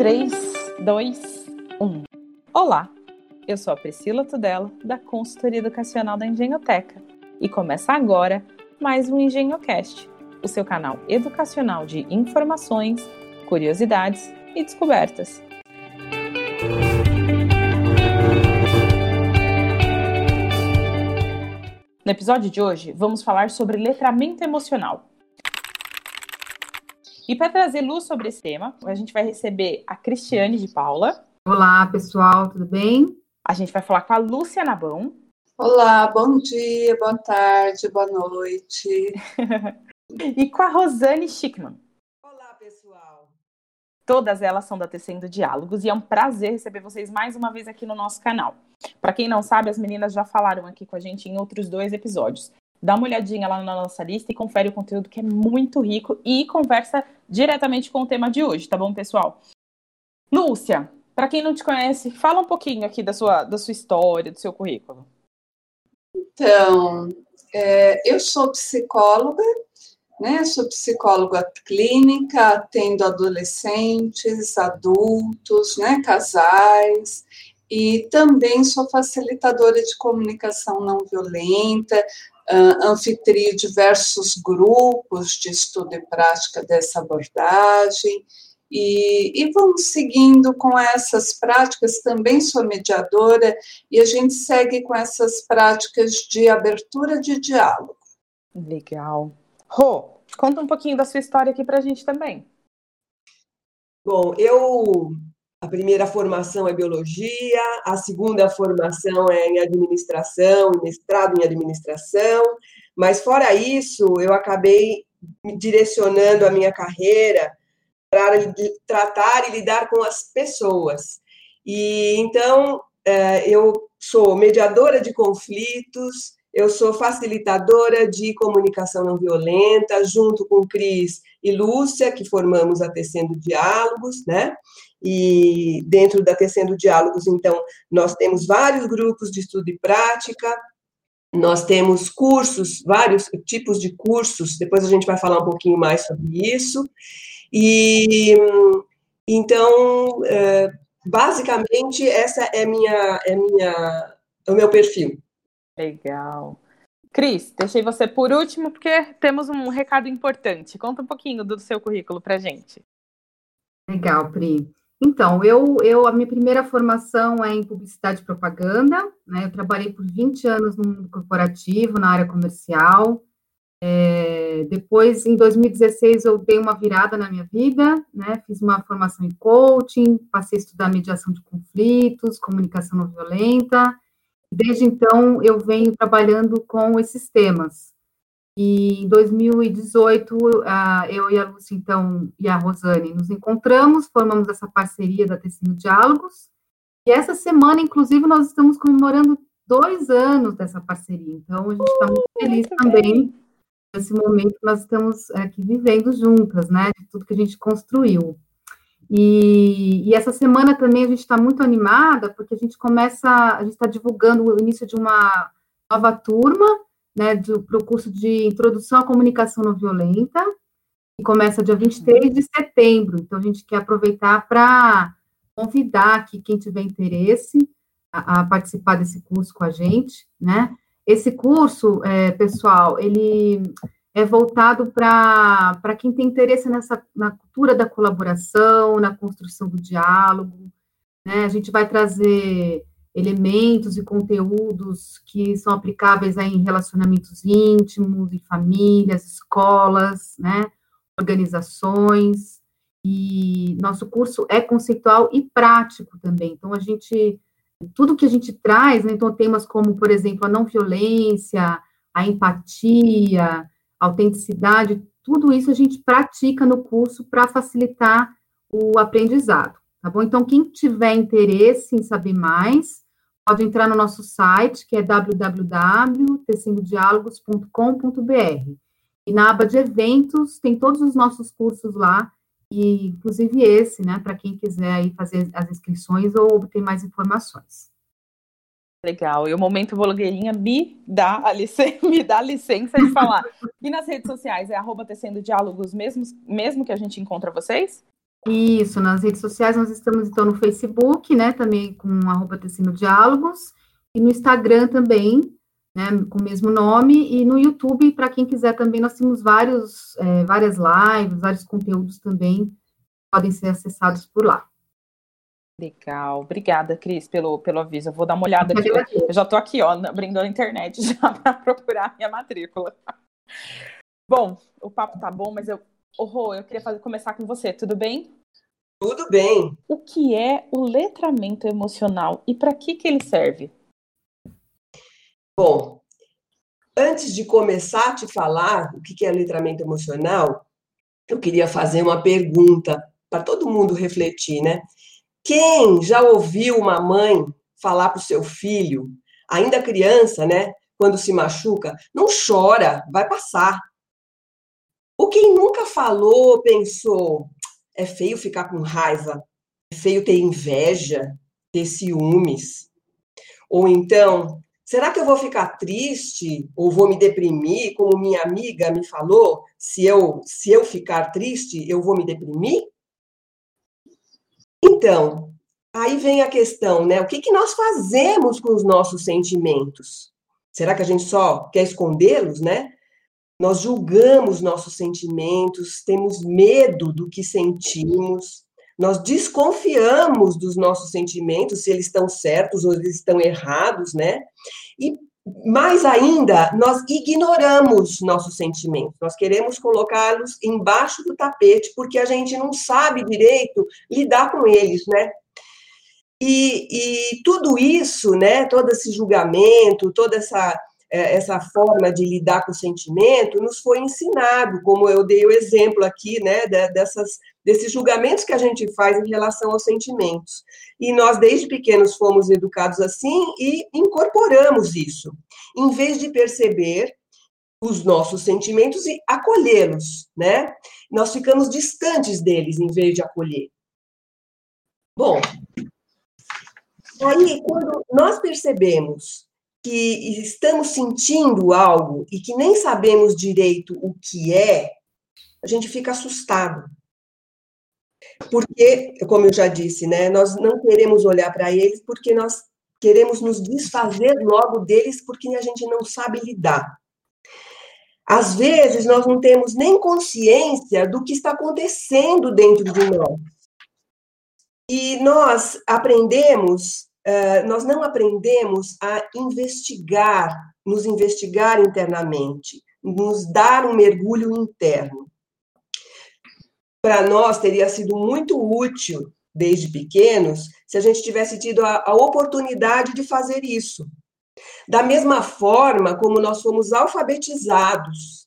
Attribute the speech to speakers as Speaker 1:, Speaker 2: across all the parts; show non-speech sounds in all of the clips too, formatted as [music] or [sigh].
Speaker 1: 3, 2, 1. Olá, eu sou a Priscila Tudela, da Consultoria Educacional da Engenhoteca, e começa agora mais um EngenhoCast, o seu canal educacional de informações, curiosidades e descobertas. No episódio de hoje, vamos falar sobre letramento emocional. E para trazer luz sobre esse tema, a gente vai receber a Cristiane de Paula.
Speaker 2: Olá, pessoal, tudo bem?
Speaker 1: A gente vai falar com a Lúcia Nabão.
Speaker 3: Olá, bom dia, boa tarde, boa noite. [laughs]
Speaker 1: e com a Rosane Schickman.
Speaker 4: Olá, pessoal.
Speaker 1: Todas elas são da Tecendo Diálogos e é um prazer receber vocês mais uma vez aqui no nosso canal. Para quem não sabe, as meninas já falaram aqui com a gente em outros dois episódios. Dá uma olhadinha lá na nossa lista e confere o conteúdo que é muito rico e conversa diretamente com o tema de hoje, tá bom, pessoal? Lúcia, para quem não te conhece, fala um pouquinho aqui da sua, da sua história, do seu currículo.
Speaker 3: Então, é, eu sou psicóloga, né? Sou psicóloga clínica, atendo adolescentes, adultos, né? Casais e também sou facilitadora de comunicação não violenta, uh, anfitrio diversos grupos de estudo e prática dessa abordagem. E, e, vamos seguindo com essas práticas. Também sou mediadora e a gente segue com essas práticas de abertura de diálogo.
Speaker 1: Legal. Rô, conta um pouquinho da sua história aqui para a gente também.
Speaker 4: Bom, eu a primeira formação é biologia, a segunda formação é em administração, mestrado em administração, mas fora isso, eu acabei me direcionando a minha carreira para tratar e lidar com as pessoas. E então é, eu sou mediadora de conflitos, eu sou facilitadora de comunicação não violenta, junto com Cris e Lúcia, que formamos a Tecendo Diálogos, né? E dentro da Tecendo Diálogos, então, nós temos vários grupos de estudo e prática, nós temos cursos, vários tipos de cursos, depois a gente vai falar um pouquinho mais sobre isso. E então, é, basicamente, essa é minha, é minha, é o meu perfil.
Speaker 1: Legal. Cris, deixei você por último porque temos um recado importante. Conta um pouquinho do seu currículo para gente.
Speaker 2: Legal, Pri. Então, eu, eu, a minha primeira formação é em publicidade e propaganda, né? Eu trabalhei por 20 anos no mundo corporativo, na área comercial. É, depois, em 2016, eu dei uma virada na minha vida, né? Fiz uma formação em coaching, passei a estudar mediação de conflitos, comunicação não violenta. Desde então, eu venho trabalhando com esses temas. E em 2018, eu e a Lúcia, então, e a Rosane nos encontramos, formamos essa parceria da Tecino Diálogos. E essa semana, inclusive, nós estamos comemorando dois anos dessa parceria. Então, a gente está muito feliz muito também nesse momento que nós estamos aqui vivendo juntas, né? De tudo que a gente construiu. E, e essa semana também a gente está muito animada, porque a gente começa, a gente está divulgando o início de uma nova turma né, para o curso de Introdução à Comunicação Não Violenta, que começa dia 23 de setembro. Então, a gente quer aproveitar para convidar aqui quem tiver interesse a, a, participar desse curso com a gente, né? Esse curso, é, pessoal, ele é voltado para quem tem interesse nessa na cultura da colaboração, na construção do diálogo, né? A gente vai trazer elementos e conteúdos que são aplicáveis em relacionamentos íntimos, em famílias, escolas, né, organizações. E nosso curso é conceitual e prático também. Então, a gente, tudo que a gente traz, né, então, temas como, por exemplo, a não violência, a empatia, a autenticidade, tudo isso a gente pratica no curso para facilitar o aprendizado, tá bom? Então, quem tiver interesse em saber mais, pode entrar no nosso site, que é www.tecendodiálogos.com.br. E na aba de eventos, tem todos os nossos cursos lá, e inclusive esse, né, para quem quiser aí fazer as inscrições ou obter mais informações.
Speaker 1: Legal. E o Momento Blogueirinha me dá a licença, [laughs] me dá licença de falar. E nas redes sociais é arroba tecendo diálogos mesmo, mesmo que a gente encontra vocês?
Speaker 2: Isso, nas redes sociais nós estamos então no Facebook, né, também com arroba Tecino Diálogos, e no Instagram também, né, com o mesmo nome, e no YouTube, para quem quiser também, nós temos vários, é, várias lives, vários conteúdos também, podem ser acessados por lá.
Speaker 1: Legal, obrigada, Cris, pelo, pelo aviso. Eu vou dar uma olhada aqui. Eu já estou aqui, ó, abrindo a internet [laughs] já para procurar minha matrícula. Bom, o papo tá bom, mas eu, oh, Rô, eu queria fazer, começar com você, tudo bem?
Speaker 4: Tudo bem.
Speaker 1: O que é o letramento emocional e para que que ele serve?
Speaker 4: Bom, antes de começar a te falar o que é letramento emocional, eu queria fazer uma pergunta para todo mundo refletir, né? Quem já ouviu uma mãe falar para o seu filho, ainda criança, né? Quando se machuca, não chora, vai passar. Ou quem nunca falou, pensou, é feio ficar com raiva, é feio ter inveja, ter ciúmes. Ou então, será que eu vou ficar triste ou vou me deprimir, como minha amiga me falou? Se eu se eu ficar triste, eu vou me deprimir? Então, aí vem a questão, né? O que, que nós fazemos com os nossos sentimentos? Será que a gente só quer escondê-los, né? Nós julgamos nossos sentimentos, temos medo do que sentimos, nós desconfiamos dos nossos sentimentos, se eles estão certos ou eles estão errados, né? E mais ainda, nós ignoramos nossos sentimentos, nós queremos colocá-los embaixo do tapete, porque a gente não sabe direito lidar com eles, né? E, e tudo isso, né, todo esse julgamento, toda essa, essa forma de lidar com o sentimento, nos foi ensinado, como eu dei o exemplo aqui, né, dessas, desses julgamentos que a gente faz em relação aos sentimentos. E nós, desde pequenos, fomos educados assim e incorporamos isso. Em vez de perceber os nossos sentimentos e acolhê-los, né? Nós ficamos distantes deles em vez de acolher. Bom, aí quando nós percebemos que estamos sentindo algo e que nem sabemos direito o que é, a gente fica assustado. Porque, como eu já disse, né, nós não queremos olhar para eles porque nós queremos nos desfazer logo deles porque a gente não sabe lidar. Às vezes, nós não temos nem consciência do que está acontecendo dentro de nós. E nós aprendemos, nós não aprendemos a investigar, nos investigar internamente, nos dar um mergulho interno para nós teria sido muito útil desde pequenos se a gente tivesse tido a, a, oportunidade de fazer isso. Da mesma forma como nós fomos alfabetizados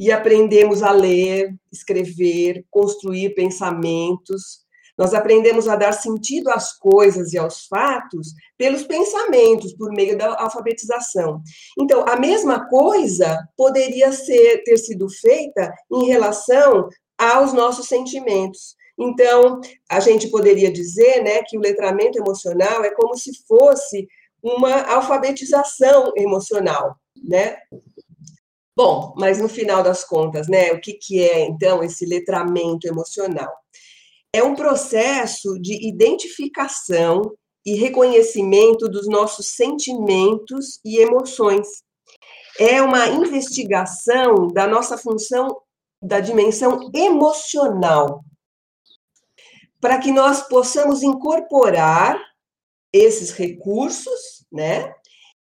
Speaker 4: e aprendemos a ler, escrever, construir pensamentos, nós aprendemos a dar sentido às coisas e aos fatos pelos pensamentos, por meio da alfabetização. Então, a mesma coisa poderia ser ter sido feita em relação aos nossos sentimentos. Então, a gente poderia dizer né, que o letramento emocional é como se fosse uma alfabetização emocional, né? Bom, mas no final das contas, né, o que, que é, então, esse letramento emocional? É um processo de identificação e reconhecimento dos nossos sentimentos e emoções. É uma investigação da nossa função da dimensão emocional, para que nós possamos incorporar esses recursos, né?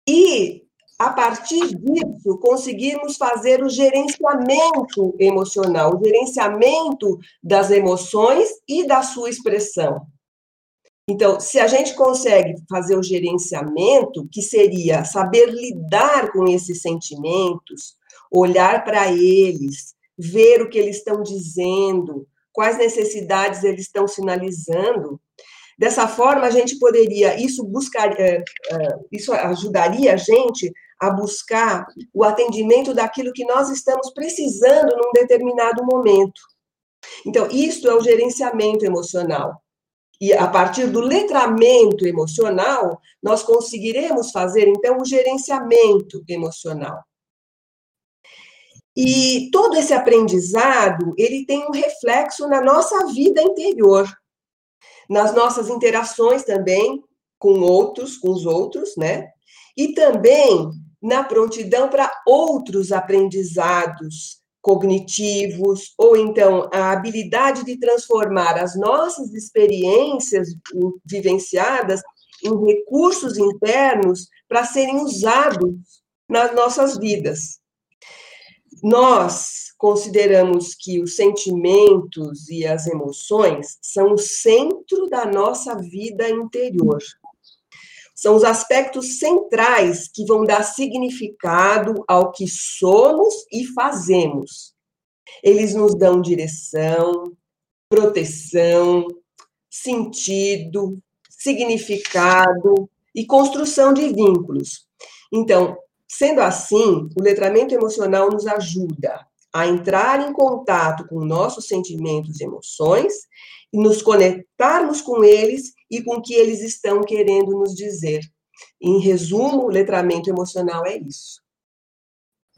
Speaker 4: E a partir disso conseguirmos fazer o gerenciamento emocional, o gerenciamento das emoções e da sua expressão. Então, se a gente consegue fazer o gerenciamento, que seria saber lidar com esses sentimentos, olhar para eles, ver o que eles estão dizendo, quais necessidades eles estão sinalizando. Dessa forma, a gente poderia, isso buscar, é, é, isso ajudaria a gente a buscar o atendimento daquilo que nós estamos precisando num determinado momento. Então, isto é o gerenciamento emocional. E a partir do letramento emocional, nós conseguiremos fazer, então, o gerenciamento emocional. E todo esse aprendizado, ele tem um reflexo na nossa vida interior, nas nossas interações também com outros, com os outros, né? E também na prontidão para outros aprendizados cognitivos, ou então a habilidade de transformar as nossas experiências vivenciadas em recursos internos para serem usados nas nossas vidas. Nós consideramos que os sentimentos e as emoções são o centro da nossa vida interior. São os aspectos centrais que vão dar significado ao que somos e fazemos. Eles nos dão direção, proteção, sentido, significado e construção de vínculos. Então, sendo assim, o letramento emocional nos ajuda a entrar em contato com nossos sentimentos e emoções nos conectarmos com eles e com o que eles estão querendo nos dizer. Em resumo, o letramento emocional é isso.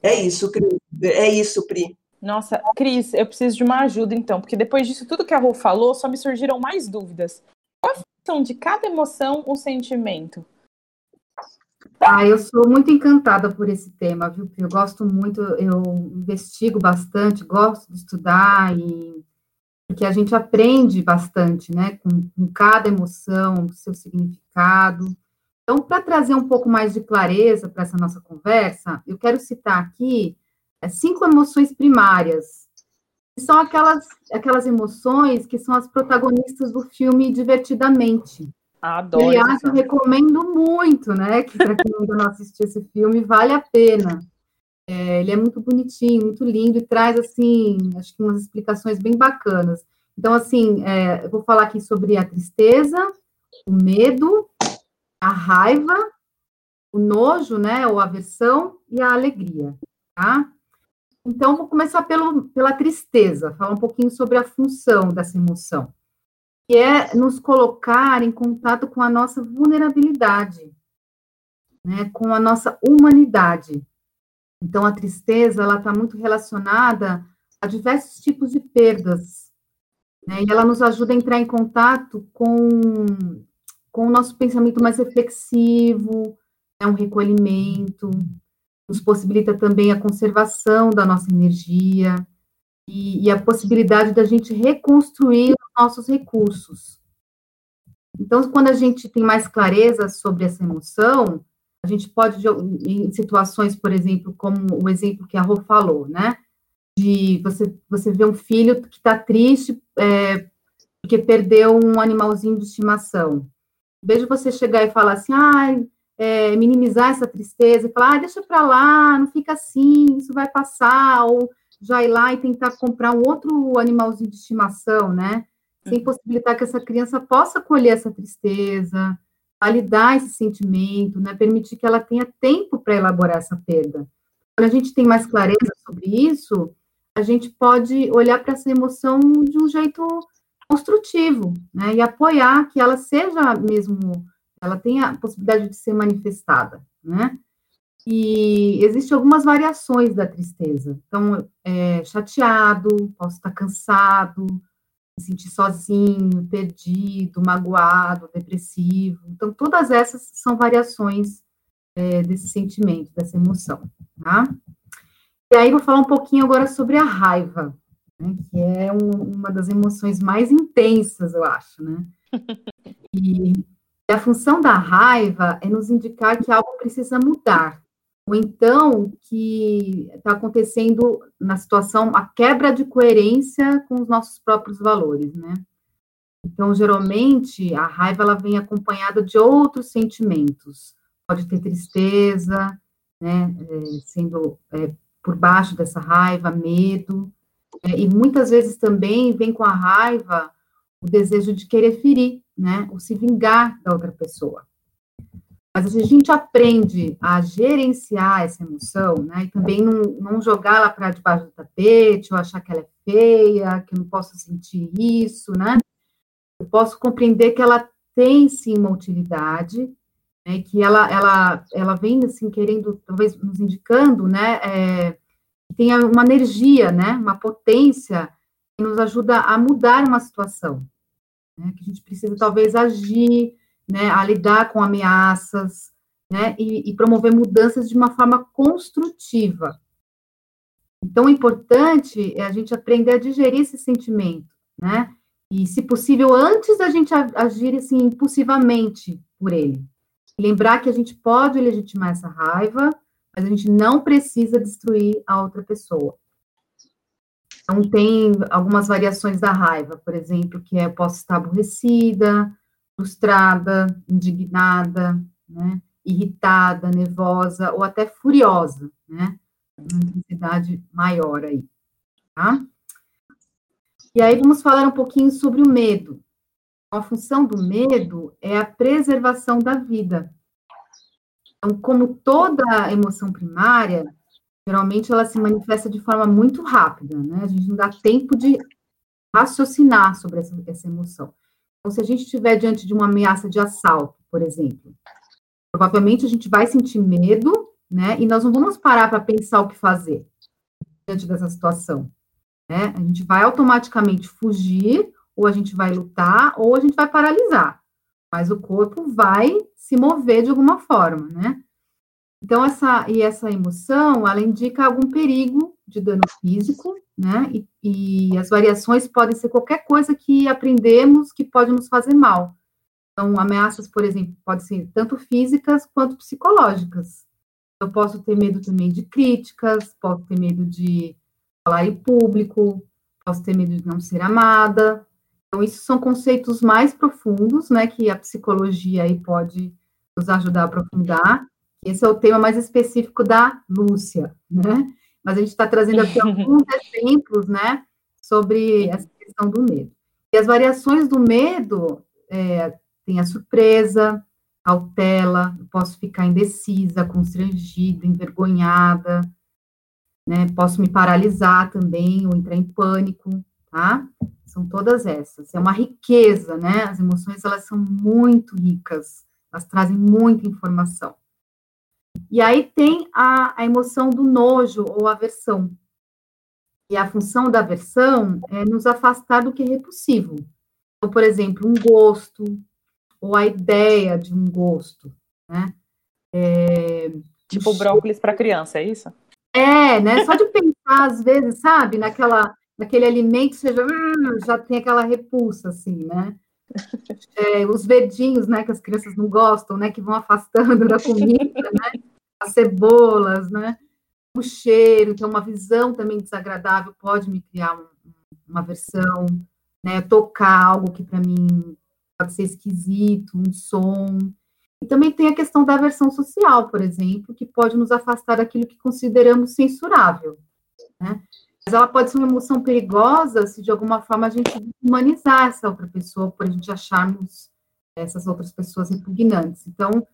Speaker 4: É isso, Cris. É isso, Pri.
Speaker 1: Nossa, Cris, eu preciso de uma ajuda então, porque depois disso tudo que a Rô falou, só me surgiram mais dúvidas. Qual a função de cada emoção ou sentimento?
Speaker 2: Ah, eu sou muito encantada por esse tema, viu? Eu gosto muito, eu investigo bastante, gosto de estudar e porque a gente aprende bastante, né? Com, com cada emoção, seu significado. Então, para trazer um pouco mais de clareza para essa nossa conversa, eu quero citar aqui é, cinco emoções primárias, que são aquelas, aquelas emoções que são as protagonistas do filme Divertidamente.
Speaker 1: Adoro.
Speaker 2: Aliás, eu recomendo muito, né? Que para quem ainda não assistiu esse filme, vale a pena. É, ele é muito bonitinho, muito lindo e traz, assim, acho que umas explicações bem bacanas. Então, assim, é, eu vou falar aqui sobre a tristeza, o medo, a raiva, o nojo, né, ou aversão e a alegria, tá? Então, vou começar pelo, pela tristeza, falar um pouquinho sobre a função dessa emoção que é nos colocar em contato com a nossa vulnerabilidade, né, com a nossa humanidade. Então, a tristeza, ela está muito relacionada a diversos tipos de perdas, né, e ela nos ajuda a entrar em contato com, com o nosso pensamento mais reflexivo, é um recolhimento, nos possibilita também a conservação da nossa energia, e, e a possibilidade da gente reconstruir os nossos recursos. Então, quando a gente tem mais clareza sobre essa emoção, a gente pode, em situações, por exemplo, como o exemplo que a Rô falou, né? De você, você ver um filho que está triste é, porque perdeu um animalzinho de estimação. Veja você chegar e falar assim, ah, é, minimizar essa tristeza, e falar, ah, deixa para lá, não fica assim, isso vai passar, ou já ir lá e tentar comprar um outro animalzinho de estimação, né? Sem uhum. possibilitar que essa criança possa colher essa tristeza, validar esse sentimento, né? Permitir que ela tenha tempo para elaborar essa perda. Quando a gente tem mais clareza sobre isso, a gente pode olhar para essa emoção de um jeito construtivo, né? E apoiar que ela seja mesmo, ela tenha a possibilidade de ser manifestada, né? E existem algumas variações da tristeza. Então, é, chateado, posso estar cansado, me sentir sozinho, perdido, magoado, depressivo. Então, todas essas são variações é, desse sentimento, dessa emoção, tá? E aí, vou falar um pouquinho agora sobre a raiva, né, que é um, uma das emoções mais intensas, eu acho, né? [laughs] E a função da raiva é nos indicar que algo precisa mudar, ou então que está acontecendo na situação a quebra de coerência com os nossos próprios valores, né? Então, geralmente, a raiva ela vem acompanhada de outros sentimentos. Pode ter tristeza, né, é, sendo é, por baixo dessa raiva, medo, é, e muitas vezes também vem com a raiva o desejo de querer ferir, né, ou se vingar da outra pessoa. Mas a gente aprende a gerenciar essa emoção, né, e também não, não jogar ela para debaixo do tapete, ou achar que ela é feia, que eu não posso sentir isso, né, eu posso compreender que ela tem sim uma utilidade, né, que ela, ela, ela vem assim querendo, talvez nos indicando, né, é, tem uma energia, né, uma potência que nos ajuda a mudar uma situação, né, que a gente precisa talvez agir, né, a lidar com ameaças, né, e, e promover mudanças de uma forma construtiva. Então, o importante é a gente aprender a digerir esse sentimento, né, e, se possível, antes da gente agir assim impulsivamente por ele. Lembrar que a gente pode legitimar essa raiva, mas a gente não precisa destruir a outra pessoa. Então, tem algumas variações da raiva, por exemplo, que é posso estar aborrecida, frustrada, indignada, né, irritada, nervosa ou até furiosa, né, uma intensidade maior aí, tá? E aí vamos falar um pouquinho sobre o medo. A função do medo é a preservação da vida. Então, como toda emoção primária, geralmente ela se manifesta de forma muito rápida, né? A gente não dá tempo de raciocinar sobre essa, essa emoção. Então, se a gente estiver diante de uma ameaça de assalto, por exemplo, provavelmente a gente vai sentir medo, né? E nós não vamos parar para pensar o que fazer diante dessa situação, né? A gente vai automaticamente fugir, ou a gente vai lutar, ou a gente vai paralisar. Mas o corpo vai se mover de alguma forma, né? Então, essa, e essa emoção, ela indica algum perigo de dano físico, né? E, e, as variações podem ser qualquer coisa que aprendemos que pode nos fazer mal. Então, ameaças, por exemplo, podem ser tanto físicas quanto psicológicas. Eu posso ter medo também de críticas, posso ter medo de falar em público, posso ter medo de não ser amada. Então, isso são conceitos mais profundos, né, que a psicologia aí pode nos ajudar a aprofundar. Esse é o tema mais específico da Lúcia, né? Mas a gente está trazendo aqui [laughs] alguns exemplos, né, sobre essa questão do medo. E as variações do medo é, tem a surpresa, cautela, posso ficar indecisa, constrangida, envergonhada, né? Posso me paralisar também ou entrar em pânico, tá? São todas essas. É uma riqueza, né? As emoções elas são muito ricas, elas trazem muita informação. E aí tem a, a emoção do nojo ou aversão. E a função da aversão é nos afastar do que é repulsivo. Então, por exemplo, um gosto, ou a ideia de um gosto, né?
Speaker 1: É, tipo brócolis para criança, é isso?
Speaker 2: É, né? Só de pensar, às vezes, sabe, naquela, naquele alimento, você já, hum, já tem aquela repulsa, assim, né? [laughs] É, os verdinhos, né, que as crianças não gostam, né, que vão afastando [laughs] da comida, né? As cebolas, né? O cheiro, então uma visão também desagradável pode me criar um, uma aversão, né? Tocar algo que para mim pode ser esquisito, um som. E também tem a questão da aversão social, por exemplo, que pode nos afastar daquilo que consideramos censurável. Né? Mas ela pode ser uma emoção perigosa se de alguma forma a gente humanizar essa outra pessoa, por a gente acharmos essas outras pessoas repugnantes. Então,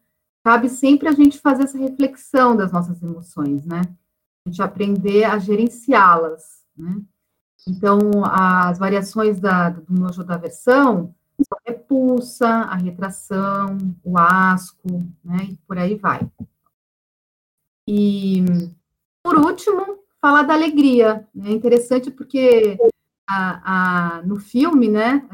Speaker 2: cabe sempre a gente fazer essa reflexão das nossas emoções, né? A gente aprender a gerenciá-las, né? Então, as variações da, do nojo da aversão a repulsa, a retração, o asco, né? E por aí vai. E, por último, falar da alegria. É interessante porque a, a, no filme, né?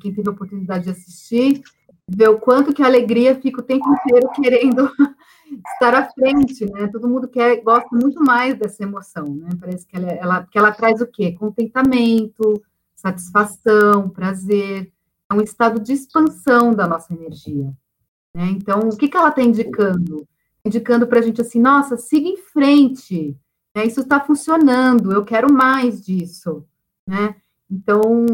Speaker 2: Quem teve a oportunidade de assistir, vê o quanto que a alegria fica o tempo inteiro querendo [laughs] estar à frente, né? Todo mundo quer, gosta muito mais dessa emoção, né? Parece que ela, ela, que ela traz o quê? Contentamento, satisfação, prazer é um estado de expansão da nossa energia. Né? Então, o que, que ela está indicando? Indicando para a gente assim, nossa, siga em frente, né? isso está funcionando, eu quero mais disso. Né? Então,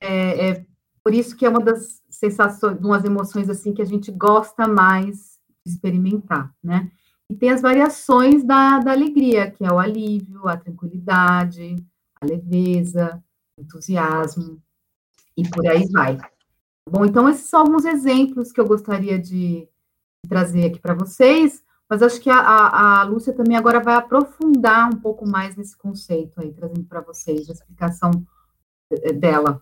Speaker 2: é, é, por isso que é uma das sensações, umas emoções assim que a gente gosta mais de experimentar, né? E tem as variações da, da alegria, que é o alívio, a tranquilidade, a leveza, o entusiasmo, e por aí vai. Bom, então esses são alguns exemplos que eu gostaria de trazer aqui para vocês, mas acho que a, a, a, Lúcia também agora vai aprofundar um pouco mais nesse conceito aí, trazendo para vocês a explicação eh, dela.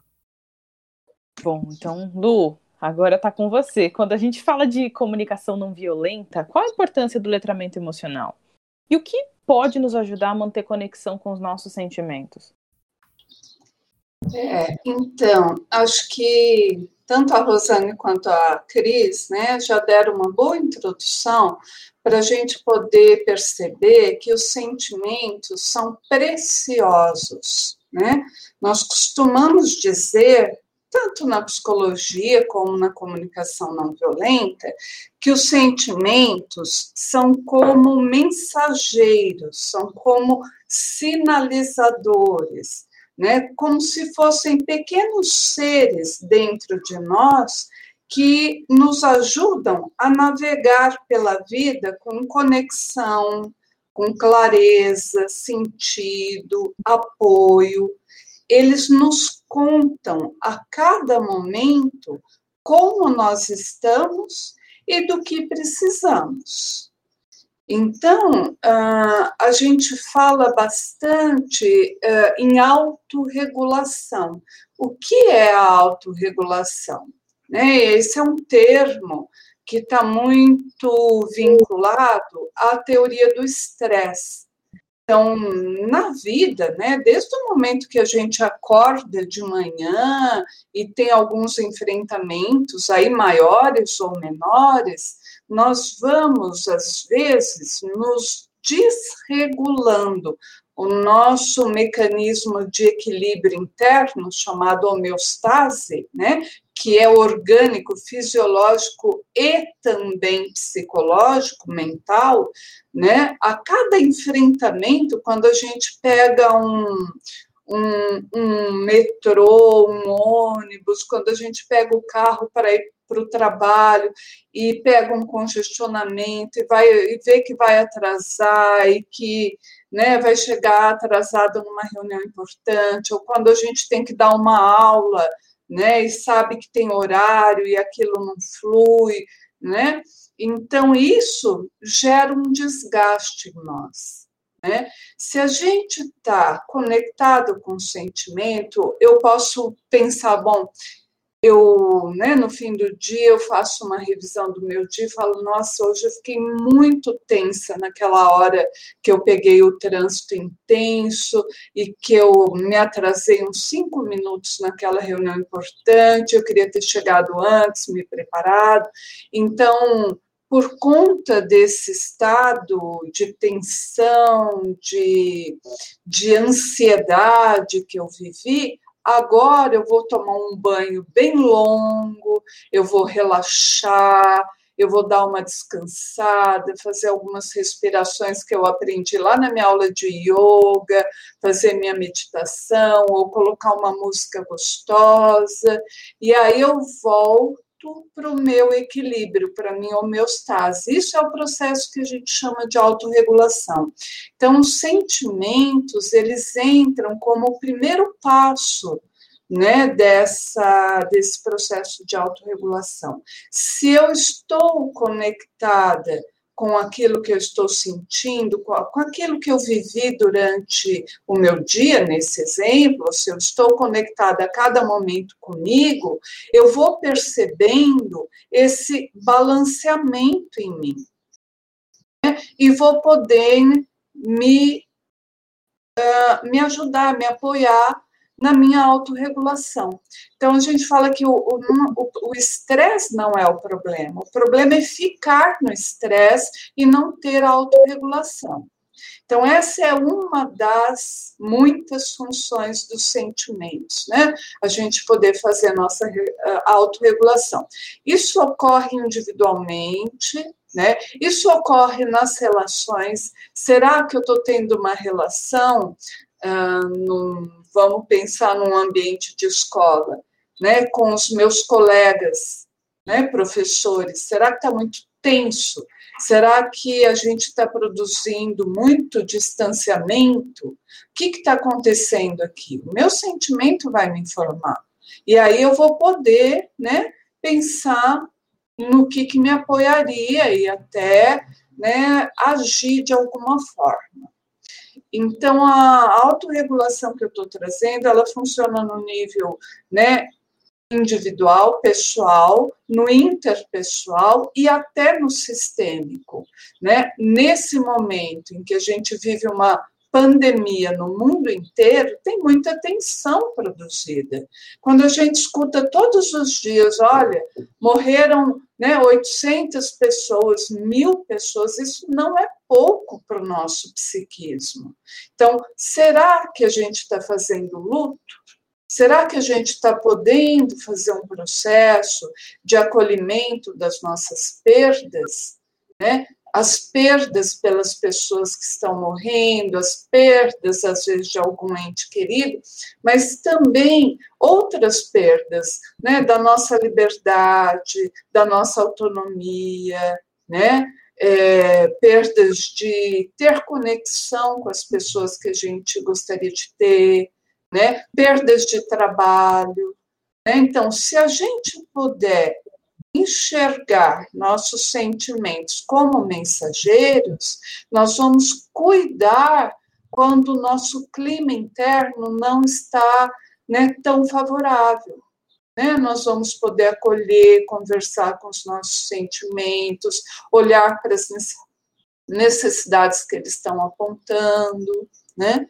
Speaker 1: Bom, então, Lu, agora está com você. Quando a gente fala de comunicação não violenta, qual a importância do letramento emocional? E o que pode nos ajudar a manter conexão com os nossos sentimentos?
Speaker 3: É, então, acho que tanto a Rosane quanto a Cris, né, já deram uma boa introdução para a gente poder perceber que os sentimentos são preciosos, né? Nós costumamos dizer tanto na psicologia como na comunicação não violenta, que os sentimentos são como mensageiros, são como sinalizadores, né? Como se fossem pequenos seres dentro de nós que nos ajudam a navegar pela vida com conexão, com clareza, sentido, apoio. Eles nos contam a cada momento como nós estamos e do que precisamos. Então, ah, a gente fala bastante ah, em autorregulação. O que é a autorregulação? Né? Esse é um termo que está muito vinculado à teoria do estresse. Então, na vida, né, desde o momento que a gente acorda de manhã e tem alguns enfrentamentos aí maiores ou menores, nós vamos, às vezes, nos desregulando. O nosso mecanismo de equilíbrio interno, chamado homeostase, né, que é orgânico, fisiológico e também psicológico, mental, né? A cada enfrentamento, quando a gente pega um, um, um metrô, um ônibus, quando a gente pega o carro para ir para o trabalho e pega um congestionamento e vai e vê que vai atrasar e que né, vai chegar atrasado numa reunião importante, ou quando a gente tem que dar uma aula né? E sabe que tem horário e aquilo não flui, né? Então isso gera um desgaste em nós. Né? Se a gente está conectado com o sentimento, eu posso pensar, bom, eu, né, no fim do dia, eu faço uma revisão do meu dia e falo, nossa, hoje eu fiquei muito tensa naquela hora que eu peguei o trânsito intenso e que eu me atrasei uns cinco minutos naquela reunião importante, eu queria ter chegado antes, me preparado. Então, por conta desse estado de tensão, de, de ansiedade que eu vivi, Agora eu vou tomar um banho bem longo, eu vou relaxar, eu vou dar uma descansada, fazer algumas respirações que eu aprendi lá na minha aula de yoga, fazer minha meditação, ou colocar uma música gostosa, e aí eu volto para o meu equilíbrio, para minha homeostase. Isso é o processo que a gente chama de autorregulação. Então, os sentimentos, eles entram como o primeiro passo né, dessa, desse processo de autorregulação. Se eu estou conectada com aquilo que eu estou sentindo, com, aquilo que eu vivi durante o meu dia, nesse exemplo, se eu estou conectada a cada momento comigo, eu vou percebendo esse balanceamento em mim. Né? E vou poder me, uh, me ajudar, me apoiar na minha autorregulação. Então, a gente fala que o estresse não é o problema, o problema é ficar no estresse e não ter autorregulação. Então, essa é uma das muitas funções dos sentimentos, né? A gente poder fazer a nossa autorregulação. Isso ocorre individualmente, né? Isso ocorre nas relações. Será que eu estou tendo uma relação ah, num vamos pensar num ambiente de escola, né, com os meus colegas, né, professores, será que está muito tenso? Será que a gente está produzindo muito distanciamento? O que está acontecendo aqui? O meu sentimento vai me informar. E aí eu vou poder né, pensar no que, que me apoiaria e até né, agir de alguma forma. Então, a autorregulação que eu estou trazendo, ela funciona no nível né, individual, pessoal, no interpessoal e até no sistêmico. Né? Nesse momento em que a gente vive uma pandemia no mundo inteiro, tem muita tensão produzida. Quando a gente escuta todos os dias, olha, morreram né, 800 pessoas, mil pessoas, isso não é pouco para o nosso psiquismo. Então, será que a gente está fazendo luto? Será que a gente está podendo fazer um processo de acolhimento das nossas perdas? Né? As perdas pelas pessoas que estão morrendo, as perdas, às vezes, de algum ente querido, mas também outras perdas né? da nossa liberdade, da nossa autonomia, né? É, perdas de ter conexão com as pessoas que a gente gostaria de ter, né? perdas de trabalho. Né? Então, se a gente puder enxergar nossos sentimentos como mensageiros, nós vamos cuidar quando o nosso clima interno não está né, tão favorável. Né? Nós vamos poder acolher, conversar com os nossos sentimentos, olhar para as necessidades que eles estão apontando. Né?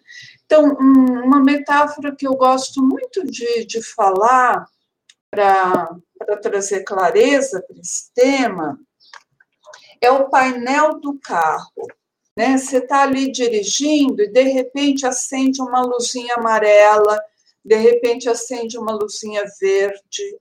Speaker 3: Então, uma metáfora que eu gosto muito de, de falar para trazer clareza para esse tema é o painel do carro. Né? Você está ali dirigindo e de repente acende uma luzinha amarela, de repente acende uma luzinha verde,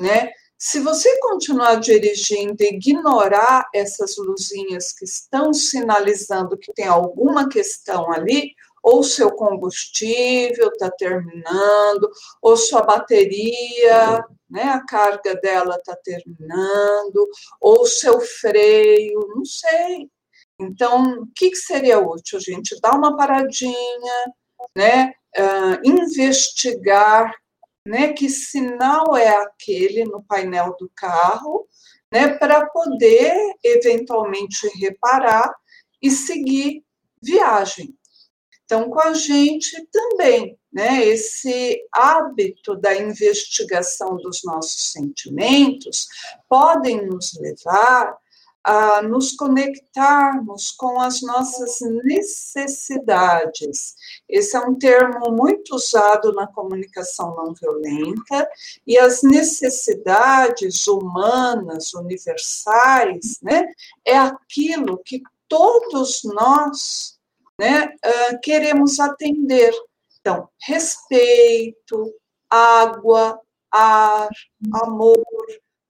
Speaker 3: né? Se você continuar dirigindo e ignorar essas luzinhas que estão sinalizando que tem alguma questão ali, ou seu combustível está terminando, ou sua bateria, né, a carga dela está terminando, ou seu freio, não sei. Então, o que, que seria útil, gente? Dar uma paradinha, né, uh, investigar né, que sinal é aquele no painel do carro, né, para poder eventualmente reparar e seguir viagem. Então, com a gente também, né, esse hábito da investigação dos nossos sentimentos podem nos levar a nos conectarmos com as nossas necessidades. Esse é um termo muito usado na comunicação não violenta, e as necessidades humanas universais, né, é aquilo que todos nós né, uh, queremos atender. Então, respeito, água, ar, amor,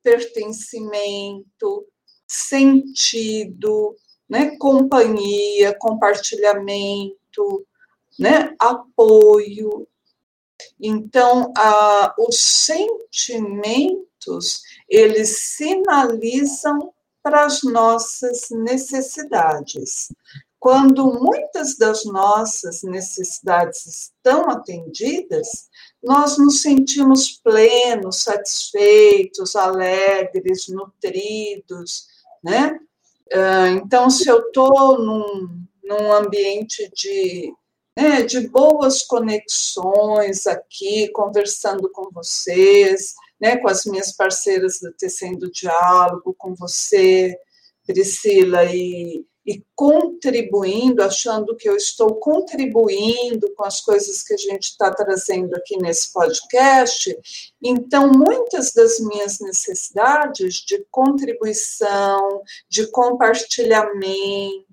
Speaker 3: pertencimento, sentido, né, companhia, compartilhamento, né, apoio. Então, os sentimentos, eles sinalizam para as nossas necessidades. Quando muitas das nossas necessidades estão atendidas, nós nos sentimos plenos, satisfeitos, alegres, nutridos, né? Ah, então, se eu estou num, num ambiente de, né, de boas conexões aqui, conversando com vocês, né, com as minhas parceiras do Tecendo Diálogo, com você, Priscila, e, e contribuindo, achando que eu estou contribuindo com as coisas que a gente está trazendo aqui nesse podcast, então muitas das minhas necessidades de contribuição, de compartilhamento,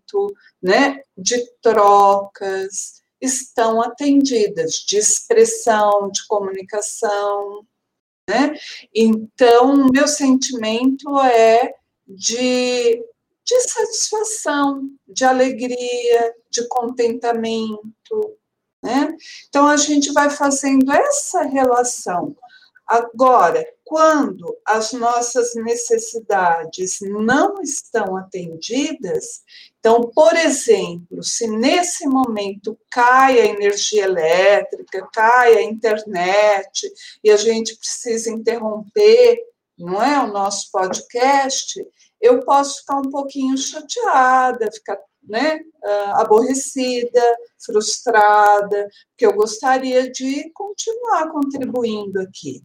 Speaker 3: né, de trocas, estão atendidas, de expressão, de comunicação. Né? Então, meu sentimento é de de satisfação, de alegria, de contentamento. Né? Então, a gente vai fazendo essa relação. Agora, quando as nossas necessidades não estão atendidas, então, por exemplo, se nesse momento cai a energia elétrica, cai a internet, e a gente precisa interromper, não é, o nosso podcast, eu posso ficar um pouquinho chateada, ficar né, ah, aborrecida, frustrada, porque eu gostaria de continuar contribuindo aqui.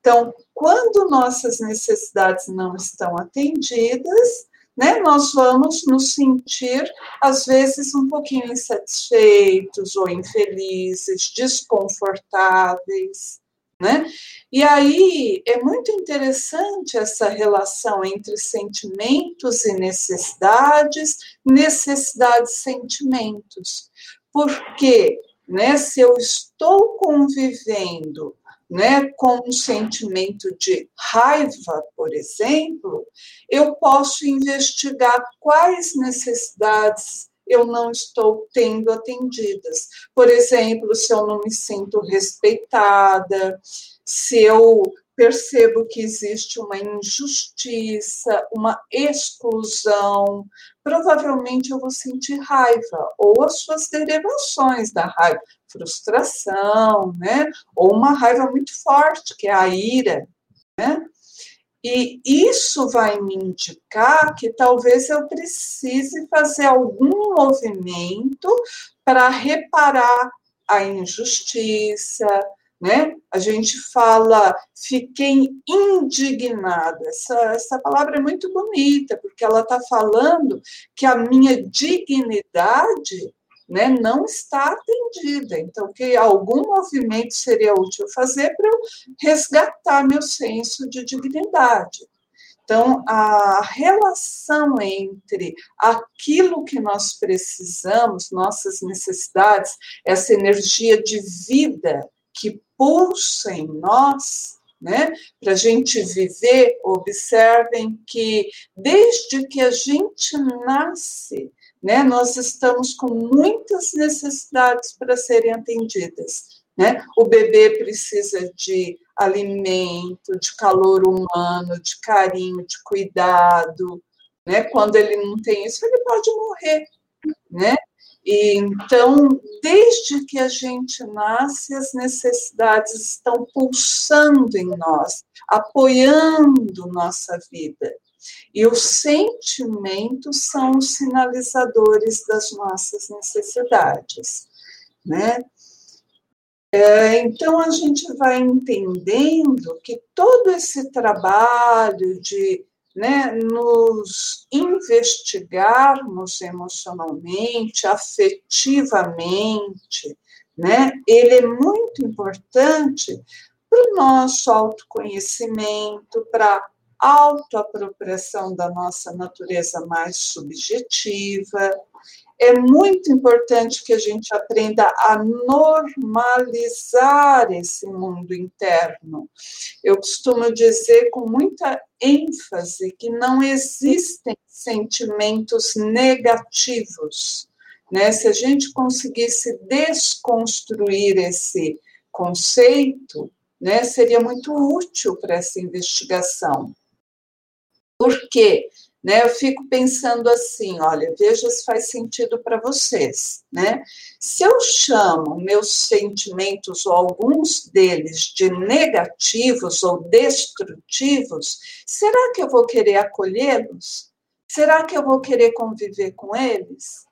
Speaker 3: Então, quando nossas necessidades não estão atendidas, né, nós vamos nos sentir, às vezes, um pouquinho insatisfeitos ou infelizes, desconfortáveis. Né? E aí é muito interessante essa relação entre sentimentos e necessidades, necessidades e sentimentos. Porque né, se eu estou convivendo né, com um sentimento de raiva, por exemplo, eu posso investigar quais necessidades eu não estou tendo atendidas. Por exemplo, se eu não me sinto respeitada, se eu percebo que existe uma injustiça, uma exclusão, provavelmente eu vou sentir raiva, ou as suas derivações da raiva, frustração, né? Ou uma raiva muito forte, que é a ira, né? E isso vai me indicar que talvez eu precise fazer algum movimento para reparar a injustiça, né? A gente fala, fiquei indignada. Essa, essa palavra é muito bonita, porque ela está falando que a minha dignidade né, não está atendida. Então, que algum movimento seria útil fazer para eu resgatar meu senso de dignidade. Então, a relação entre aquilo que nós precisamos, nossas necessidades, essa energia de vida que pulsa em nós, né? Para a gente viver, observem que desde que a gente nasce, né, nós estamos com muitas necessidades para serem atendidas. Né? O bebê precisa de alimento, de calor humano, de carinho, de cuidado. Né? Quando ele não tem isso, ele pode morrer. Né? E, então, desde que a gente nasce, as necessidades estão pulsando em nós, apoiando nossa vida. E os sentimentos são os sinalizadores das nossas necessidades, né? É, então a gente vai entendendo que todo esse trabalho de né, nos investigarmos emocionalmente, afetivamente, né, ele é muito importante para o nosso autoconhecimento, para autoapropriação da nossa natureza mais subjetiva. É muito importante que a gente aprenda a normalizar esse mundo interno. Eu costumo dizer com muita ênfase que não existem sentimentos negativos. Né? Se a gente conseguisse desconstruir esse conceito, né, seria muito útil para essa investigação. Por quê? Né, eu fico pensando assim, olha, veja se faz sentido para vocês, né? Se eu chamo meus sentimentos ou alguns deles de negativos ou destrutivos, será que eu vou querer acolhê-los? Será que eu vou querer conviver com eles?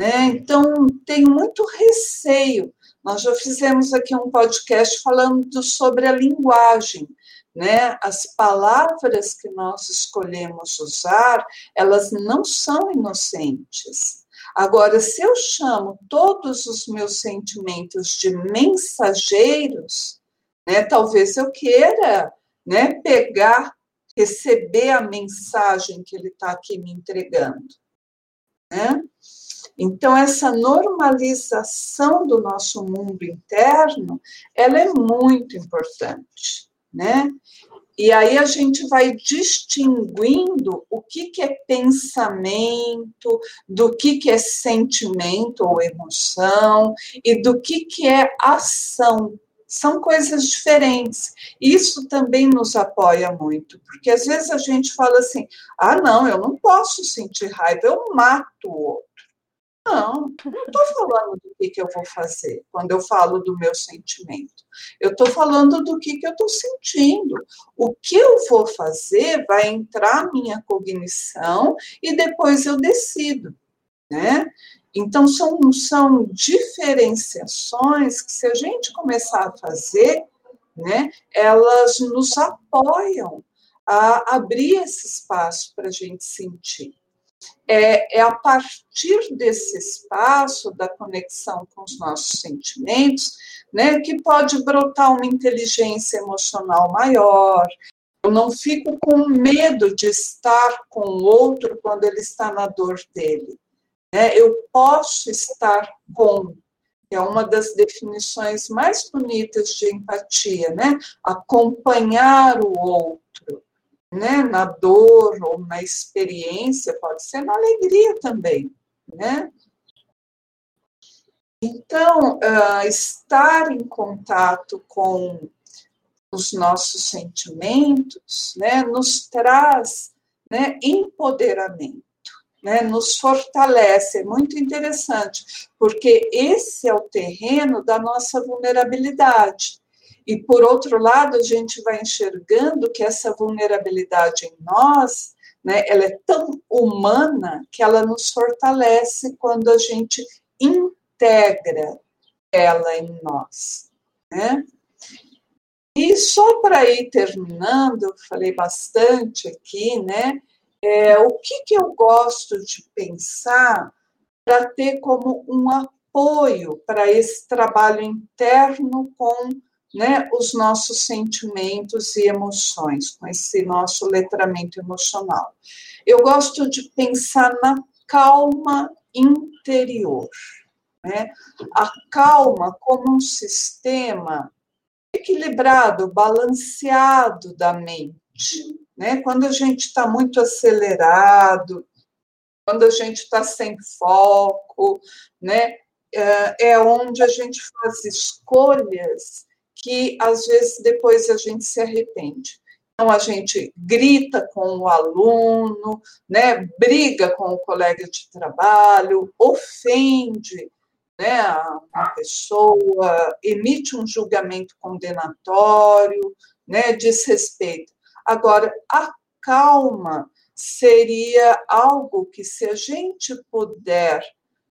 Speaker 3: Né? Então, tenho muito receio. Nós já fizemos aqui um podcast falando sobre a linguagem né? As palavras que nós escolhemos usar, elas não são inocentes. Agora, se eu chamo todos os meus sentimentos de mensageiros, né, talvez eu queira né, pegar, receber a mensagem que ele está aqui me entregando. Né? Então, essa normalização do nosso mundo interno, ela é muito importante né? E aí a gente vai distinguindo o que, que é pensamento, do que, que é sentimento ou emoção, e do que, que é ação. São coisas diferentes. Isso também nos apoia muito, porque às vezes a gente fala assim: ah, não, eu não posso sentir raiva, eu mato o outro. Não, não estou falando do que, que eu vou fazer quando eu falo do meu sentimento. Eu estou falando do que, que eu estou sentindo. O que eu vou fazer vai entrar na minha cognição e depois eu decido. Né? Então, são, são diferenciações que, se a gente começar a fazer, né? Elas nos apoiam a abrir esse espaço para a gente sentir. É, é, a partir desse espaço da conexão com os nossos sentimentos, né, que pode brotar uma inteligência emocional maior. Eu não fico com medo de estar com o outro quando ele está na dor dele. Né? Eu posso estar com é uma das definições mais bonitas de empatia, né? Acompanhar o outro, né? Na dor ou na experiência, pode ser na alegria também, né? Então, uh, estar em contato com os nossos sentimentos, né, nos traz né, empoderamento né, nos fortalece. É muito interessante, porque esse é o terreno da nossa vulnerabilidade. E, por outro lado, a gente vai enxergando que essa vulnerabilidade em nós, né, ela é tão humana que ela nos fortalece quando a gente integra ela em nós. Né? E só para ir terminando, falei bastante aqui, né? é, o que, que eu gosto de pensar para ter como um apoio para esse trabalho interno com né, os nossos sentimentos e emoções, com esse nosso letramento emocional. Eu gosto de pensar na calma interior, né? A calma como um sistema equilibrado, balanceado da mente, né? Quando a gente está muito acelerado, quando a gente está sem foco, né? É, é onde a gente faz escolhas que às vezes depois a gente se arrepende. Então a gente grita com o aluno, né, briga com o colega de trabalho, ofende né, a pessoa, emite um julgamento condenatório, né, desrespeita. Agora, a calma seria algo que, se a gente puder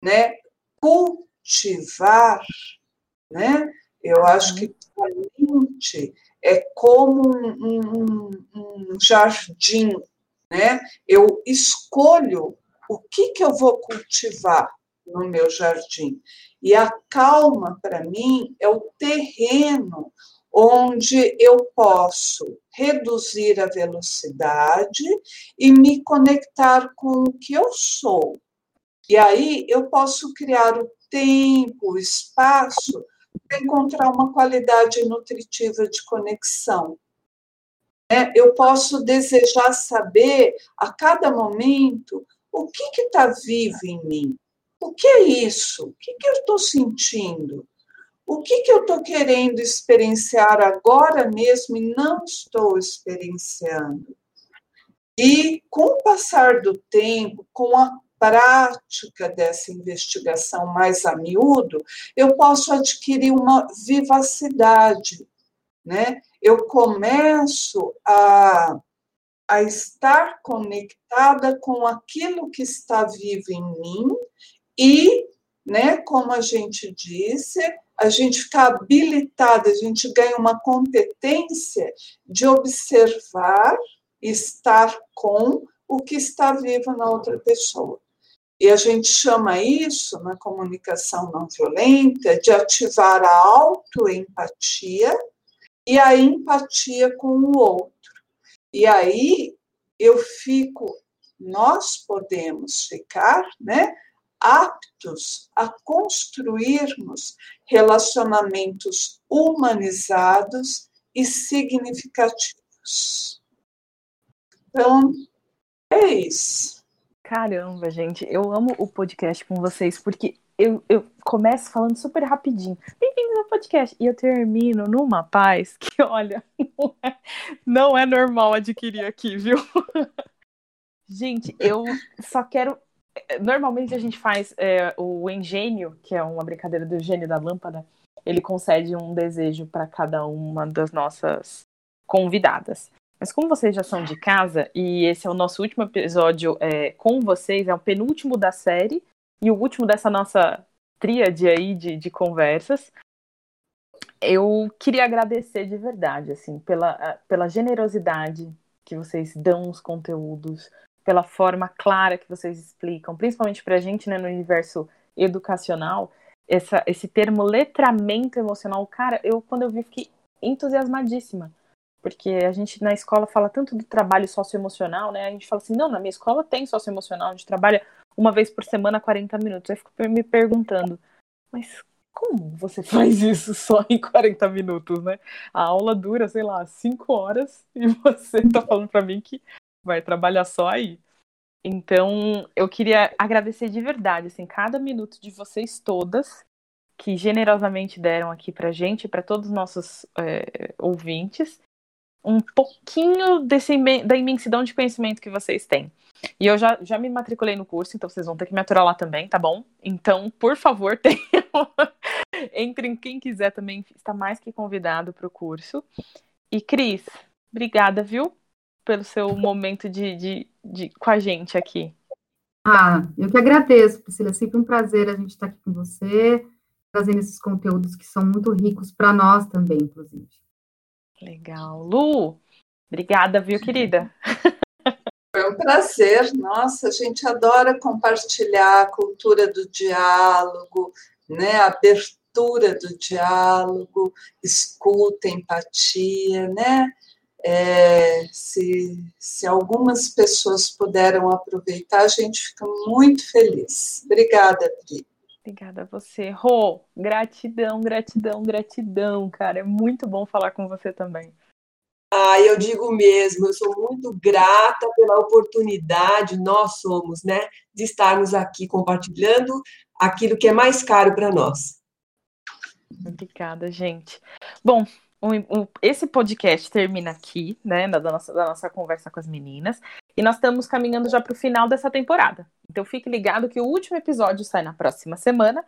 Speaker 3: né, cultivar, né, eu acho que a mente é como um, um, um jardim, né? Eu escolho o que, que eu vou cultivar no meu jardim. E a calma, para mim, é o terreno onde eu posso reduzir a velocidade e me conectar com o que eu sou. E aí eu posso criar o tempo, o espaço encontrar uma qualidade nutritiva de conexão. É, eu posso desejar saber a cada momento o que está vivo em mim. O que é isso? O que, que eu estou sentindo? O que, que eu estou querendo experienciar agora mesmo e não estou experienciando? E com o passar do tempo, com a prática dessa investigação mais a miúdo, eu posso adquirir uma vivacidade, né? Eu começo a, a estar conectada com aquilo que está vivo em mim e, né, como a gente disse, a gente fica habilitada, a gente ganha uma competência de observar, estar com o que está vivo na outra pessoa. E a gente chama isso, na comunicação não violenta, de ativar a autoempatia e a empatia com o outro. E aí eu fico, nós podemos ficar, né, aptos a construirmos relacionamentos humanizados e significativos. Então, é isso.
Speaker 1: Caramba, gente, eu amo o podcast com vocês, porque eu, eu começo falando super rapidinho. Bem-vindos ao podcast. E eu termino numa paz que, [laughs] olha, não é, não é normal adquirir aqui, viu? [laughs] Gente, eu só quero Normalmente a gente faz é, o engênio, que é uma brincadeira do gênio da lâmpada, ele concede um desejo para cada uma das nossas convidadas. Mas como vocês já são de casa, e esse é o nosso último episódio é, com vocês, é o penúltimo da série, e o último dessa nossa tríade aí de, de conversas, eu queria agradecer de verdade, assim, pela, pela generosidade que vocês dão os conteúdos, pela forma clara que vocês explicam, principalmente para a gente, né, no universo educacional, essa, esse termo letramento emocional, cara, eu quando eu vi fiquei entusiasmadíssima, porque a gente na escola fala tanto do trabalho socioemocional, né? A gente fala assim, não, na minha escola tem socioemocional, a gente trabalha uma vez por semana 40 minutos. Aí fico me perguntando, mas como você [laughs] faz isso só em 40 minutos, né? A aula dura, sei lá, 5 horas e [laughs] você tá falando para mim que vai trabalhar só aí. Então, eu queria agradecer de verdade, assim, cada minuto de vocês todas que generosamente deram aqui pra gente, para todos os nossos é, ouvintes, um pouquinho desse, da imensidão de conhecimento que vocês têm. E eu já, já me matriculei no curso, então vocês vão ter que me aturar lá também, tá bom? Então, por favor, [laughs] tenham. Entrem quem quiser também, está mais que convidado para o curso. E Cris, obrigada, viu? Pelo seu momento de, de, de, com a gente aqui.
Speaker 2: Ah, eu que agradeço, Priscila. É sempre um prazer a gente estar aqui com você, trazendo esses conteúdos que são muito ricos para nós também, inclusive.
Speaker 1: Legal. Lu, obrigada, viu, querida?
Speaker 3: Foi um prazer. Nossa, a gente adora compartilhar a cultura do diálogo, né? A abertura do diálogo, escuta, empatia, né? É, se, se algumas pessoas puderam aproveitar, a gente fica muito feliz. Obrigada, Pri.
Speaker 1: Obrigada a você. Rô, gratidão, gratidão, gratidão, cara. É muito bom falar com você também.
Speaker 4: Ah, eu digo mesmo, eu sou muito grata pela oportunidade, nós somos, né, de estarmos aqui compartilhando aquilo que é mais caro para nós.
Speaker 1: Obrigada, gente. Bom, esse podcast termina aqui, né, da nossa, da nossa conversa com as meninas, e nós estamos caminhando já para o final dessa temporada. Então fique ligado que o último episódio sai na próxima semana,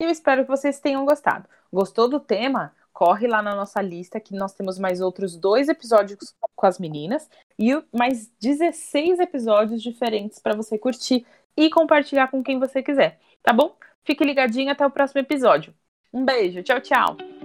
Speaker 1: e eu espero que vocês tenham gostado. Gostou do tema? corre lá na nossa lista que nós temos mais outros dois episódios com as meninas e mais 16 episódios diferentes para você curtir e compartilhar com quem você quiser, tá bom? Fique ligadinho até o próximo episódio. Um beijo, tchau, tchau.